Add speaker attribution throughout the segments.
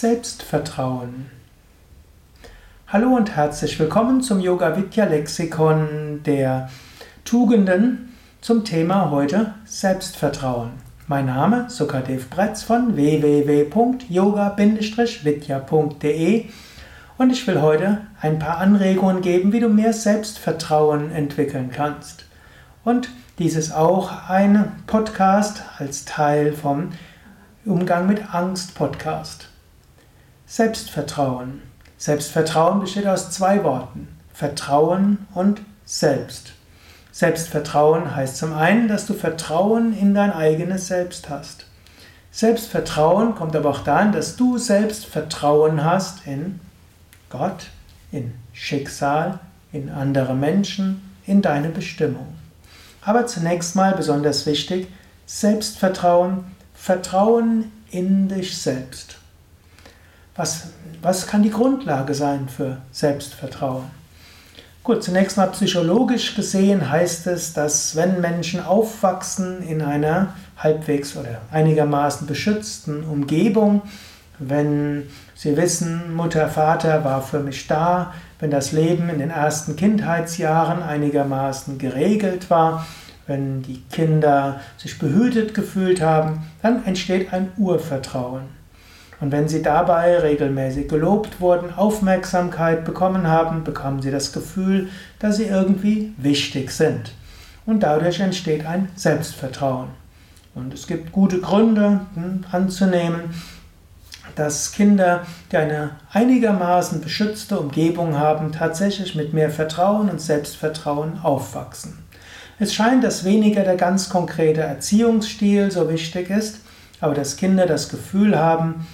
Speaker 1: Selbstvertrauen. Hallo und herzlich willkommen zum Yoga Vidya Lexikon der Tugenden zum Thema heute Selbstvertrauen. Mein Name Sukadev Bretz von www.yoga-vidya.de und ich will heute ein paar Anregungen geben, wie du mehr Selbstvertrauen entwickeln kannst. Und dies ist auch ein Podcast als Teil vom Umgang mit Angst Podcast. Selbstvertrauen. Selbstvertrauen besteht aus zwei Worten. Vertrauen und Selbst. Selbstvertrauen heißt zum einen, dass du Vertrauen in dein eigenes Selbst hast. Selbstvertrauen kommt aber auch daran, dass du selbst Vertrauen hast in Gott, in Schicksal, in andere Menschen, in deine Bestimmung. Aber zunächst mal besonders wichtig, Selbstvertrauen Vertrauen in dich selbst. Was, was kann die Grundlage sein für Selbstvertrauen? Gut, zunächst mal psychologisch gesehen heißt es, dass wenn Menschen aufwachsen in einer halbwegs oder einigermaßen beschützten Umgebung, wenn sie wissen, Mutter, Vater war für mich da, wenn das Leben in den ersten Kindheitsjahren einigermaßen geregelt war, wenn die Kinder sich behütet gefühlt haben, dann entsteht ein Urvertrauen. Und wenn sie dabei regelmäßig gelobt wurden, Aufmerksamkeit bekommen haben, bekommen sie das Gefühl, dass sie irgendwie wichtig sind. Und dadurch entsteht ein Selbstvertrauen. Und es gibt gute Gründe hm, anzunehmen, dass Kinder, die eine einigermaßen beschützte Umgebung haben, tatsächlich mit mehr Vertrauen und Selbstvertrauen aufwachsen. Es scheint, dass weniger der ganz konkrete Erziehungsstil so wichtig ist, aber dass Kinder das Gefühl haben,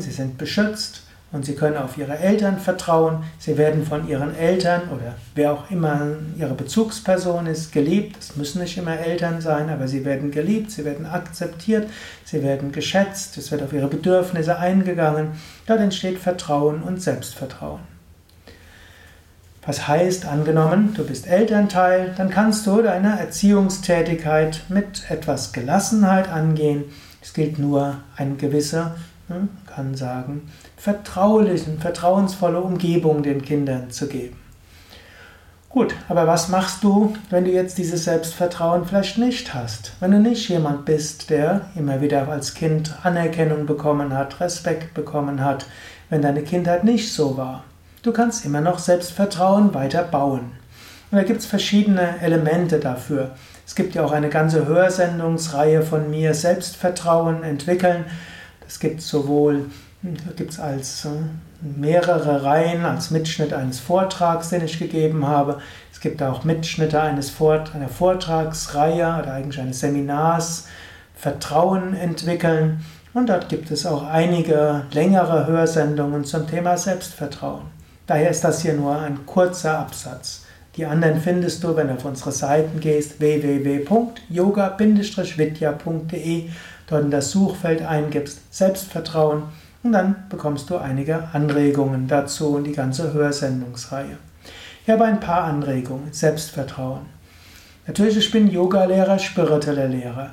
Speaker 1: sie sind beschützt und sie können auf ihre Eltern vertrauen, sie werden von ihren Eltern oder wer auch immer ihre Bezugsperson ist, geliebt. Es müssen nicht immer Eltern sein, aber sie werden geliebt, sie werden akzeptiert, sie werden geschätzt, es wird auf ihre Bedürfnisse eingegangen. Dort entsteht Vertrauen und Selbstvertrauen. Was heißt, angenommen, du bist Elternteil, dann kannst du deine Erziehungstätigkeit mit etwas Gelassenheit angehen. Es gilt nur eine gewisse, man hm, kann sagen, vertrauliche, vertrauensvolle Umgebung den Kindern zu geben. Gut, aber was machst du, wenn du jetzt dieses Selbstvertrauen vielleicht nicht hast? Wenn du nicht jemand bist, der immer wieder als Kind Anerkennung bekommen hat, Respekt bekommen hat, wenn deine Kindheit nicht so war. Du kannst immer noch Selbstvertrauen weiter bauen. Und da gibt es verschiedene Elemente dafür. Es gibt ja auch eine ganze Hörsendungsreihe von mir, Selbstvertrauen entwickeln. Das gibt es sowohl gibt's als äh, mehrere Reihen, als Mitschnitt eines Vortrags, den ich gegeben habe. Es gibt auch Mitschnitte eines Vort einer Vortragsreihe oder eigentlich eines Seminars, Vertrauen entwickeln. Und dort gibt es auch einige längere Hörsendungen zum Thema Selbstvertrauen. Daher ist das hier nur ein kurzer Absatz. Die anderen findest du, wenn du auf unsere Seiten gehst, www.yoga-vidya.de, dort in das Suchfeld eingibst Selbstvertrauen und dann bekommst du einige Anregungen dazu und die ganze Hörsendungsreihe. Ich habe ein paar Anregungen. Selbstvertrauen. Natürlich, ich bin Yoga-Lehrer, spiritueller Lehrer.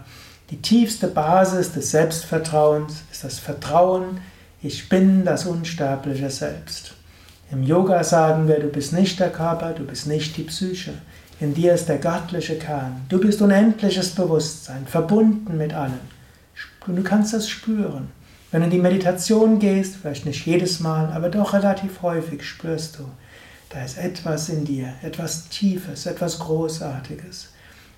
Speaker 1: Die tiefste Basis des Selbstvertrauens ist das Vertrauen, ich bin das unsterbliche Selbst. Im Yoga sagen wir, du bist nicht der Körper, du bist nicht die Psyche. In dir ist der göttliche Kern. Du bist unendliches Bewusstsein, verbunden mit allem. Und du kannst das spüren. Wenn du in die Meditation gehst, vielleicht nicht jedes Mal, aber doch relativ häufig spürst du, da ist etwas in dir, etwas Tiefes, etwas Großartiges.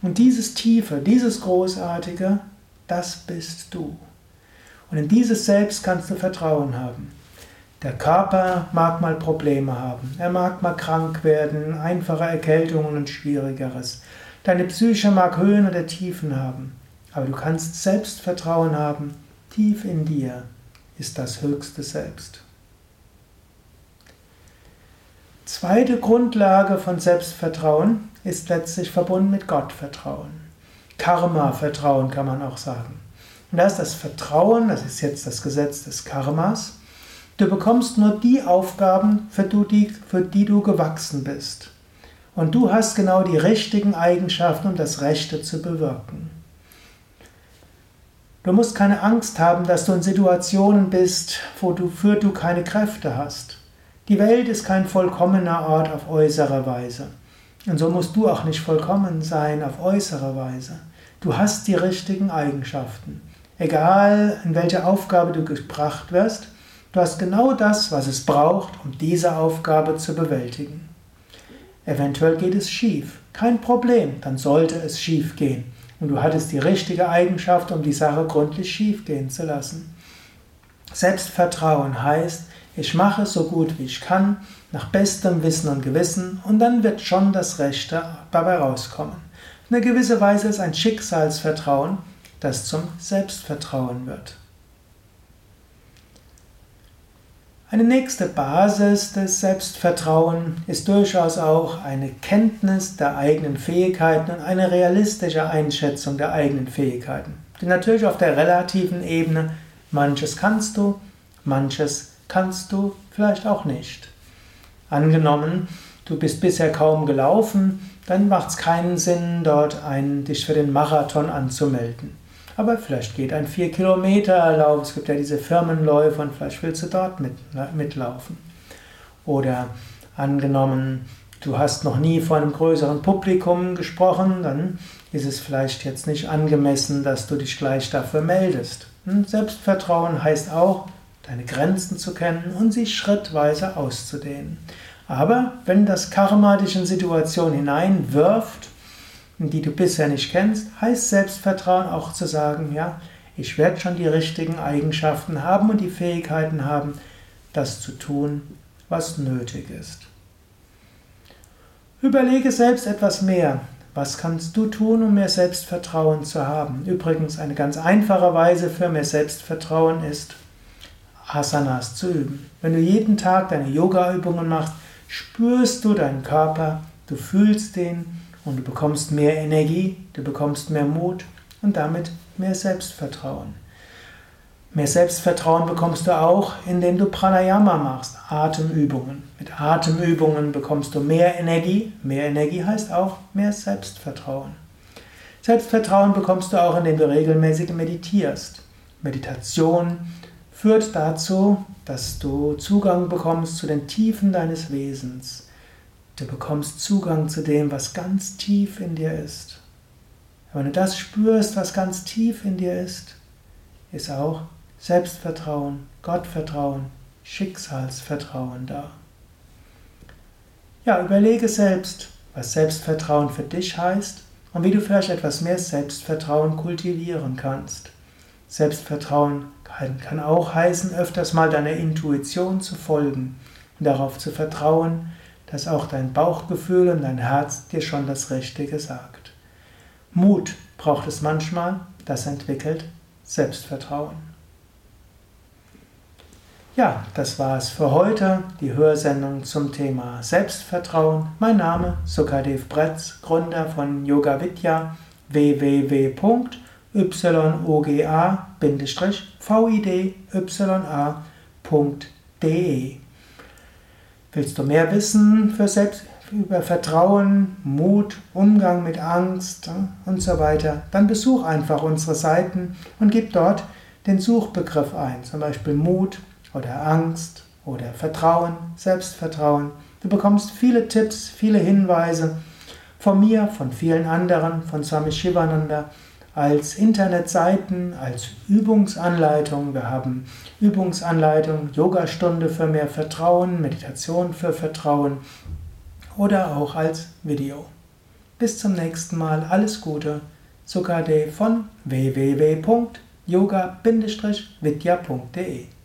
Speaker 1: Und dieses Tiefe, dieses Großartige, das bist du. Und in dieses Selbst kannst du Vertrauen haben. Der Körper mag mal Probleme haben, er mag mal krank werden, einfache Erkältungen und Schwierigeres. Deine Psyche mag Höhen oder Tiefen haben, aber du kannst Selbstvertrauen haben, tief in dir ist das höchste Selbst. Zweite Grundlage von Selbstvertrauen ist letztlich verbunden mit Gottvertrauen. Karma-Vertrauen kann man auch sagen. Und da ist das Vertrauen, das ist jetzt das Gesetz des Karmas, Du bekommst nur die Aufgaben, für die, für die du gewachsen bist. Und du hast genau die richtigen Eigenschaften, um das Rechte zu bewirken. Du musst keine Angst haben, dass du in Situationen bist, wo du für du keine Kräfte hast. Die Welt ist kein vollkommener Ort auf äußere Weise. Und so musst du auch nicht vollkommen sein auf äußere Weise. Du hast die richtigen Eigenschaften. Egal in welche Aufgabe du gebracht wirst, du hast genau das, was es braucht, um diese Aufgabe zu bewältigen. Eventuell geht es schief. Kein Problem, dann sollte es schief gehen. Und du hattest die richtige Eigenschaft, um die Sache gründlich schief gehen zu lassen. Selbstvertrauen heißt, ich mache so gut wie ich kann, nach bestem Wissen und Gewissen, und dann wird schon das Rechte dabei rauskommen. In einer gewissen Weise ist ein Schicksalsvertrauen, das zum Selbstvertrauen wird. Eine nächste Basis des Selbstvertrauens ist durchaus auch eine Kenntnis der eigenen Fähigkeiten und eine realistische Einschätzung der eigenen Fähigkeiten. Denn natürlich auf der relativen Ebene, manches kannst du, manches kannst du vielleicht auch nicht. Angenommen, du bist bisher kaum gelaufen, dann macht es keinen Sinn, dort einen, dich für den Marathon anzumelden. Aber vielleicht geht ein 4-Kilometer-Lauf, es gibt ja diese Firmenläufe und vielleicht willst du dort mit, ne, mitlaufen. Oder angenommen, du hast noch nie vor einem größeren Publikum gesprochen, dann ist es vielleicht jetzt nicht angemessen, dass du dich gleich dafür meldest. Hm, Selbstvertrauen heißt auch, deine Grenzen zu kennen und sie schrittweise auszudehnen. Aber wenn das Karma dich in Situationen hineinwirft, die du bisher nicht kennst, heißt Selbstvertrauen auch zu sagen, ja, ich werde schon die richtigen Eigenschaften haben und die Fähigkeiten haben, das zu tun, was nötig ist. Überlege selbst etwas mehr. Was kannst du tun, um mehr Selbstvertrauen zu haben? Übrigens, eine ganz einfache Weise für mehr Selbstvertrauen ist, Asanas zu üben. Wenn du jeden Tag deine Yoga-Übungen machst, spürst du deinen Körper, du fühlst den und du bekommst mehr Energie, du bekommst mehr Mut und damit mehr Selbstvertrauen. Mehr Selbstvertrauen bekommst du auch, indem du Pranayama machst, Atemübungen. Mit Atemübungen bekommst du mehr Energie. Mehr Energie heißt auch mehr Selbstvertrauen. Selbstvertrauen bekommst du auch, indem du regelmäßig meditierst. Meditation führt dazu, dass du Zugang bekommst zu den Tiefen deines Wesens. Du bekommst Zugang zu dem, was ganz tief in dir ist. Wenn du das spürst, was ganz tief in dir ist, ist auch Selbstvertrauen, Gottvertrauen, Schicksalsvertrauen da. Ja, überlege selbst, was Selbstvertrauen für dich heißt und wie du vielleicht etwas mehr Selbstvertrauen kultivieren kannst. Selbstvertrauen kann auch heißen, öfters mal deiner Intuition zu folgen und darauf zu vertrauen, dass auch dein Bauchgefühl und dein Herz dir schon das Richtige sagt. Mut braucht es manchmal, das entwickelt Selbstvertrauen. Ja, das war es für heute, die Hörsendung zum Thema Selbstvertrauen. Mein Name Sukadev Bretz, Gründer von Yoga Vidya www.yoga-vidya.de Willst du mehr wissen für Selbst, über Vertrauen, Mut, Umgang mit Angst und so weiter, dann besuch einfach unsere Seiten und gib dort den Suchbegriff ein, zum Beispiel Mut oder Angst oder Vertrauen, Selbstvertrauen. Du bekommst viele Tipps, viele Hinweise von mir, von vielen anderen, von Swami Shivananda als Internetseiten, als Übungsanleitung. Wir haben Übungsanleitung, Yogastunde für mehr Vertrauen, Meditation für Vertrauen oder auch als Video. Bis zum nächsten Mal, alles Gute. Sukade von www.yoga-vidya.de